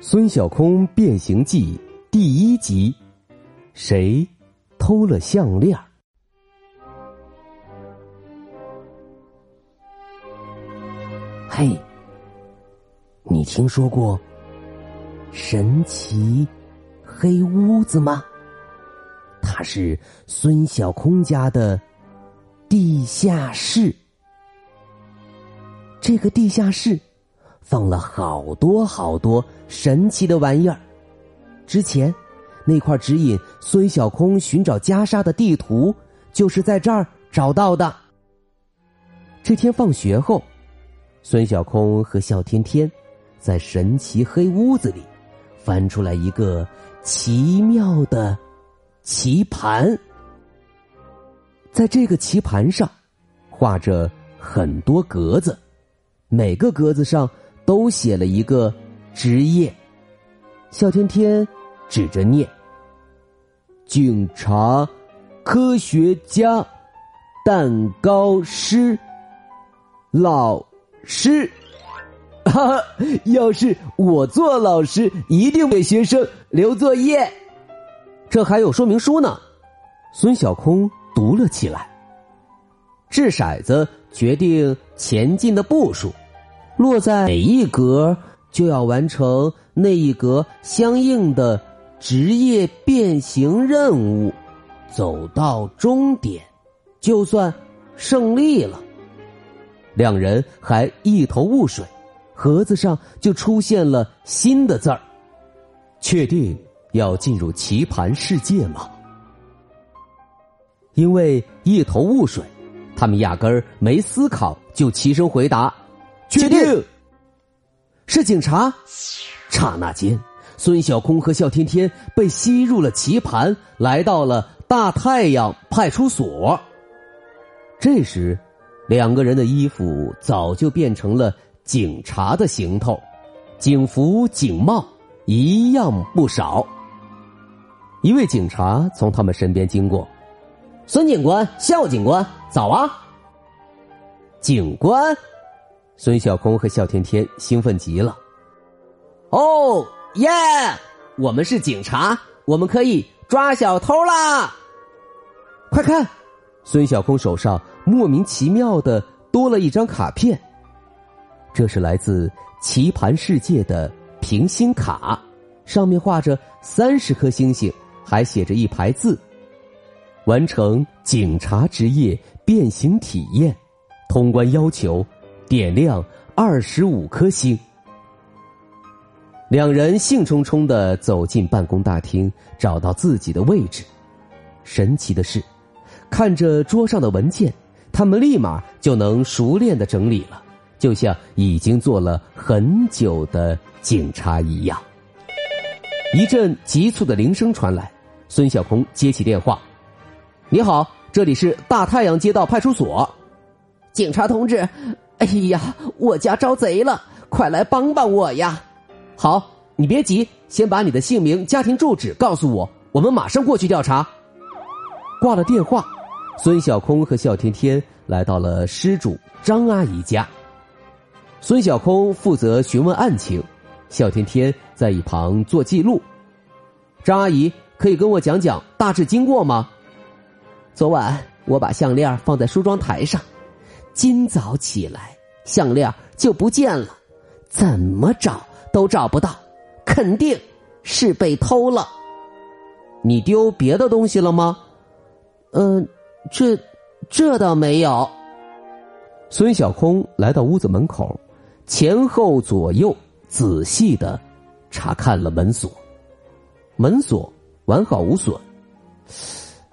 孙小空变形记》第一集，谁偷了项链？嘿，你听说过神奇黑屋子吗？它是孙小空家的地下室。这个地下室。放了好多好多神奇的玩意儿。之前，那块指引孙小空寻找袈裟的地图，就是在这儿找到的。这天放学后，孙小空和笑天天在神奇黑屋子里翻出来一个奇妙的棋盘，在这个棋盘上画着很多格子，每个格子上。都写了一个职业，笑天天指着念：警察、科学家、蛋糕师、老师。哈哈，要是我做老师，一定给学生留作业。这还有说明书呢。孙小空读了起来。掷骰子决定前进的步数。落在哪一格，就要完成那一格相应的职业变形任务，走到终点，就算胜利了。两人还一头雾水，盒子上就出现了新的字儿。确定要进入棋盘世界吗？因为一头雾水，他们压根儿没思考就齐声回答。确定，是警察。刹那间，孙小空和笑天天被吸入了棋盘，来到了大太阳派出所。这时，两个人的衣服早就变成了警察的行头，警服、警帽一样不少。一位警察从他们身边经过，孙警官、笑警官，早啊！警官。孙小空和笑天天兴奋极了。哦耶！我们是警察，我们可以抓小偷啦！快看，孙小空手上莫名其妙的多了一张卡片。这是来自棋盘世界的平星卡，上面画着三十颗星星，还写着一排字：完成警察职业变形体验，通关要求。点亮二十五颗星。两人兴冲冲的走进办公大厅，找到自己的位置。神奇的是，看着桌上的文件，他们立马就能熟练的整理了，就像已经做了很久的警察一样。一阵急促的铃声传来，孙小空接起电话：“你好，这里是大太阳街道派出所，警察同志。”哎呀，我家招贼了！快来帮帮我呀！好，你别急，先把你的姓名、家庭住址告诉我，我们马上过去调查。挂了电话，孙小空和笑天天来到了失主张阿姨家。孙小空负责询问案情，笑天天在一旁做记录。张阿姨，可以跟我讲讲大致经过吗？昨晚我把项链放在梳妆台上。今早起来，项链就不见了，怎么找都找不到，肯定是被偷了。你丢别的东西了吗？嗯，这这倒没有。孙小空来到屋子门口，前后左右仔细的查看了门锁，门锁完好无损，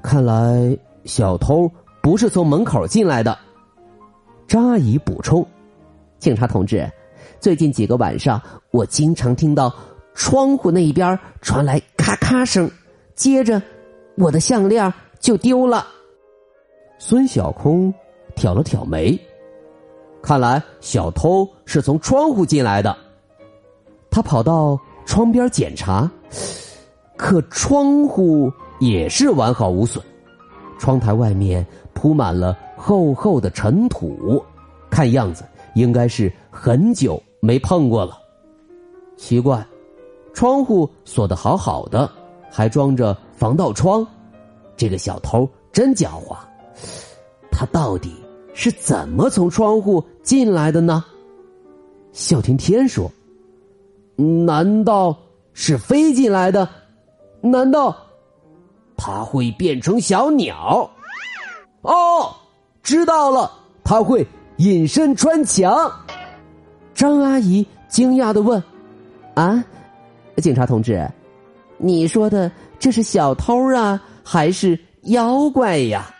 看来小偷不是从门口进来的。张阿姨补充：“警察同志，最近几个晚上，我经常听到窗户那一边传来咔咔声，接着我的项链就丢了。孙小空挑了挑眉，看来小偷是从窗户进来的。他跑到窗边检查，可窗户也是完好无损，窗台外面铺满了厚厚的尘土，看样子应该是很久没碰过了。奇怪。窗户锁得好好的，还装着防盗窗。这个小偷真狡猾，他到底是怎么从窗户进来的呢？笑天天说：“难道是飞进来的？难道他会变成小鸟？哦，知道了，他会隐身穿墙。”张阿姨惊讶的问：“啊？”警察同志，你说的这是小偷啊，还是妖怪呀？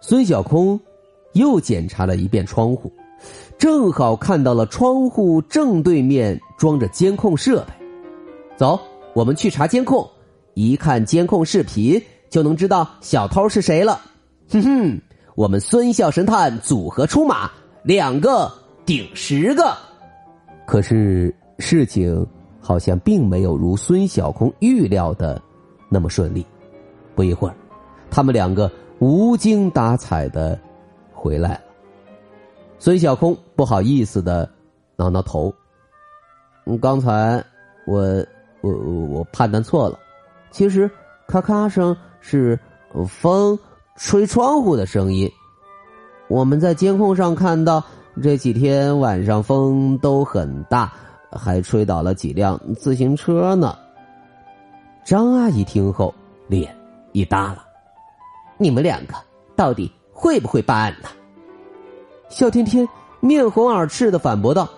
孙小空又检查了一遍窗户，正好看到了窗户正对面装着监控设备。走，我们去查监控，一看监控视频就能知道小偷是谁了。哼哼，我们孙笑神探组合出马，两个顶十个。可是事情。好像并没有如孙小空预料的那么顺利。不一会儿，他们两个无精打采的回来了。孙小空不好意思的挠挠头：“刚才我我我判断错了，其实咔咔声是风吹窗户的声音。我们在监控上看到这几天晚上风都很大。”还吹倒了几辆自行车呢。张阿姨听后脸一耷拉：“你们两个到底会不会办案呢？”笑天天面红耳赤的反驳道：“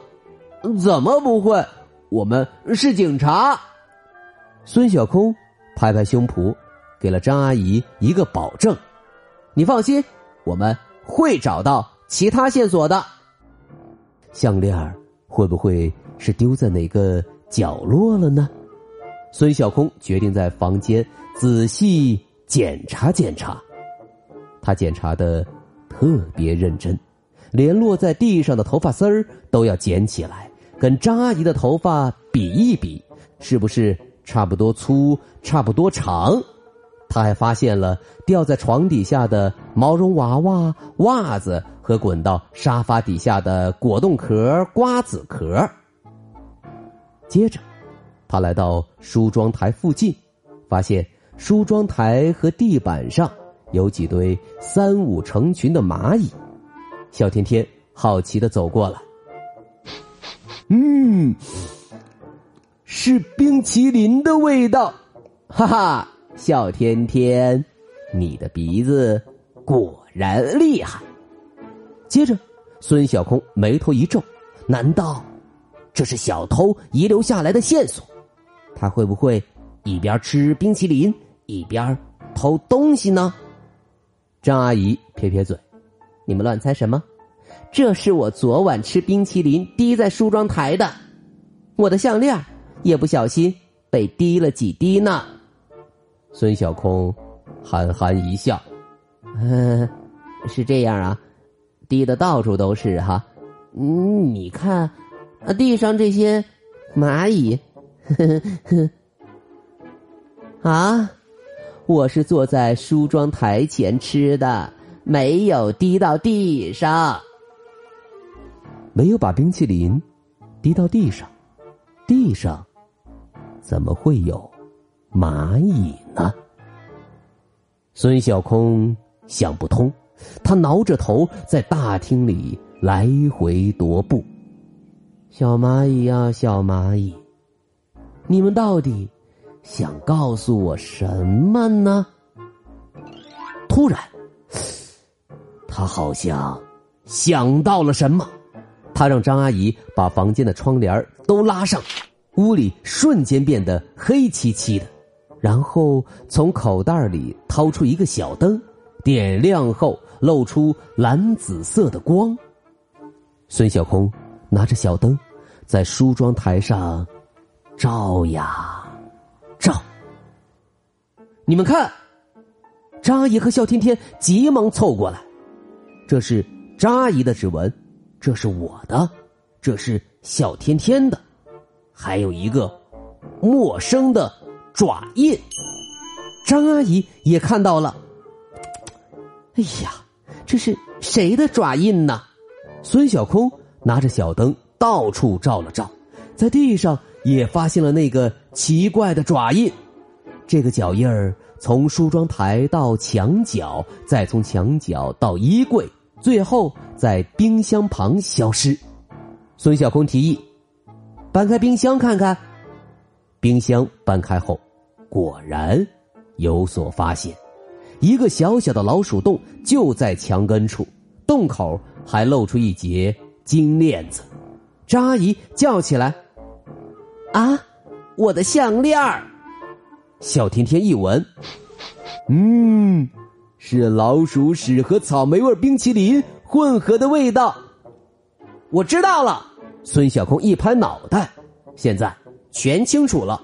怎么不会？我们是警察。”孙小空拍拍胸脯，给了张阿姨一个保证：“你放心，我们会找到其他线索的。项链会不会？”是丢在哪个角落了呢？孙小空决定在房间仔细检查检查。他检查的特别认真，连落在地上的头发丝儿都要捡起来，跟张阿姨的头发比一比，是不是差不多粗、差不多长？他还发现了掉在床底下的毛绒娃娃、袜子和滚到沙发底下的果冻壳、瓜子壳。接着，他来到梳妆台附近，发现梳妆台和地板上有几堆三五成群的蚂蚁。小天天好奇的走过来，嗯，是冰淇淋的味道，哈哈！小天天，你的鼻子果然厉害。接着，孙小空眉头一皱，难道？这是小偷遗留下来的线索，他会不会一边吃冰淇淋一边偷东西呢？张阿姨撇撇嘴：“你们乱猜什么？这是我昨晚吃冰淇淋滴在梳妆台的，我的项链也不小心被滴了几滴呢。”孙小空憨憨一笑：“嗯，是这样啊，滴的到处都是哈，嗯，你看。”啊！地上这些蚂蚁，呵呵呵啊！我是坐在梳妆台前吃的，没有滴到地上，没有把冰淇淋滴到地上，地上怎么会有蚂蚁呢？孙小空想不通，他挠着头在大厅里来回踱步。小蚂蚁呀，小蚂蚁，你们到底想告诉我什么呢？突然，他好像想到了什么，他让张阿姨把房间的窗帘都拉上，屋里瞬间变得黑漆漆的，然后从口袋里掏出一个小灯，点亮后露出蓝紫色的光。孙小空拿着小灯。在梳妆台上照呀照。你们看，张阿姨和笑天天急忙凑过来。这是张阿姨的指纹，这是我的，这是笑天天的，还有一个陌生的爪印。张阿姨也看到了。哎呀，这是谁的爪印呢？孙小空拿着小灯到处照了照，在地上也发现了那个奇怪的爪印。这个脚印儿从梳妆台到墙角，再从墙角到衣柜，最后在冰箱旁消失。孙小空提议：“搬开冰箱看看。”冰箱搬开后，果然有所发现，一个小小的老鼠洞就在墙根处，洞口还露出一截金链子。张阿姨叫起来：“啊，我的项链！”小甜甜一闻，嗯，是老鼠屎和草莓味冰淇淋混合的味道。我知道了。孙小空一拍脑袋，现在全清楚了。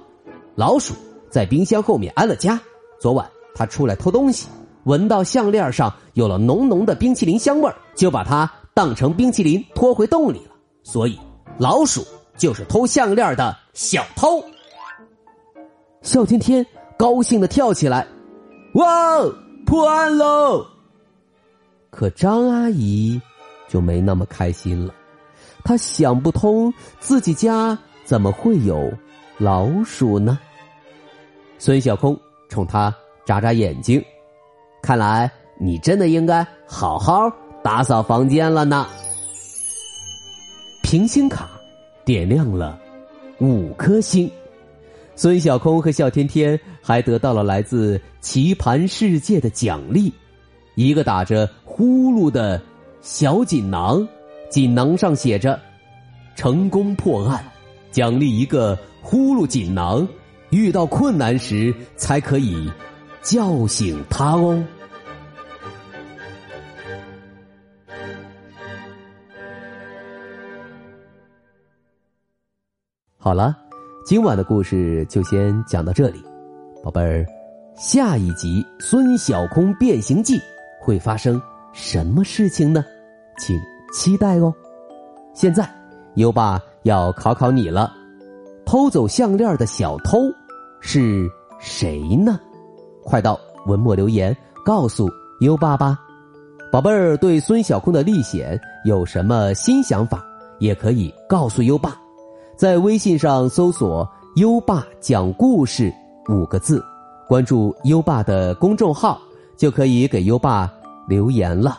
老鼠在冰箱后面安了家。昨晚他出来偷东西，闻到项链上有了浓浓的冰淇淋香味就把它当成冰淇淋拖回洞里了。所以，老鼠就是偷项链的小偷。笑天天高兴的跳起来，哇，破案喽！可张阿姨就没那么开心了，他想不通自己家怎么会有老鼠呢？孙小空冲他眨眨眼睛，看来你真的应该好好打扫房间了呢。平星卡点亮了五颗星。孙小空和笑天天还得到了来自棋盘世界的奖励，一个打着呼噜的小锦囊，锦囊上写着“成功破案，奖励一个呼噜锦囊，遇到困难时才可以叫醒他哦。”好了。今晚的故事就先讲到这里，宝贝儿，下一集《孙小空变形记》会发生什么事情呢？请期待哦。现在，优爸要考考你了：偷走项链的小偷是谁呢？快到文末留言告诉优爸吧。宝贝儿，对孙小空的历险有什么新想法，也可以告诉优爸。在微信上搜索“优爸讲故事”五个字，关注优爸的公众号，就可以给优爸留言了。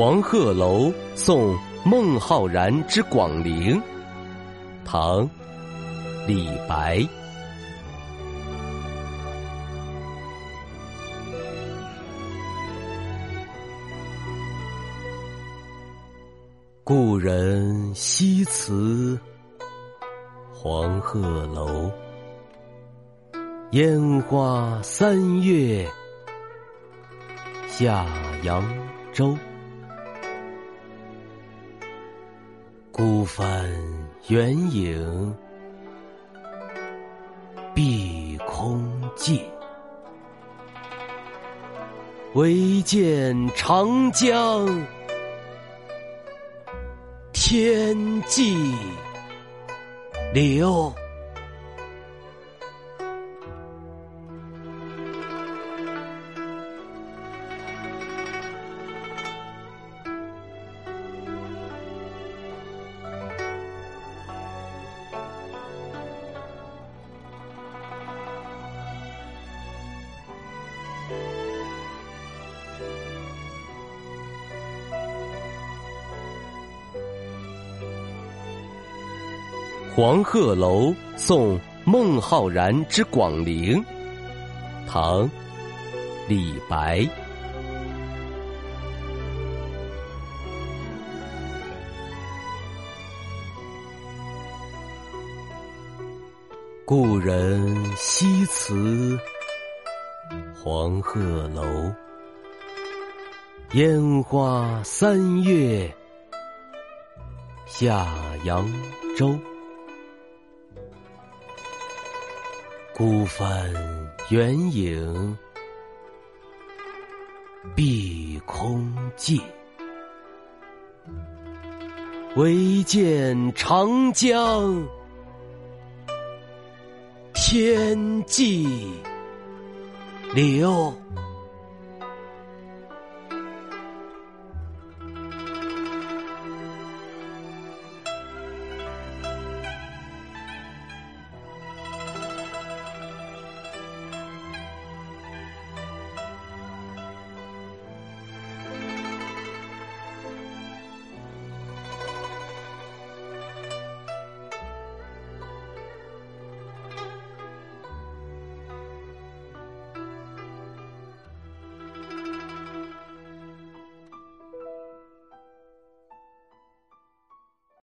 黄鹤楼送孟浩然之广陵，唐，李白。故人西辞黄鹤楼，烟花三月下扬州。孤帆远影碧空尽。唯见长江天际流黄鹤楼送孟浩然之广陵，唐·李白。故人西辞黄鹤楼，烟花三月下扬州。孤帆远影碧空尽，唯见长江天际流。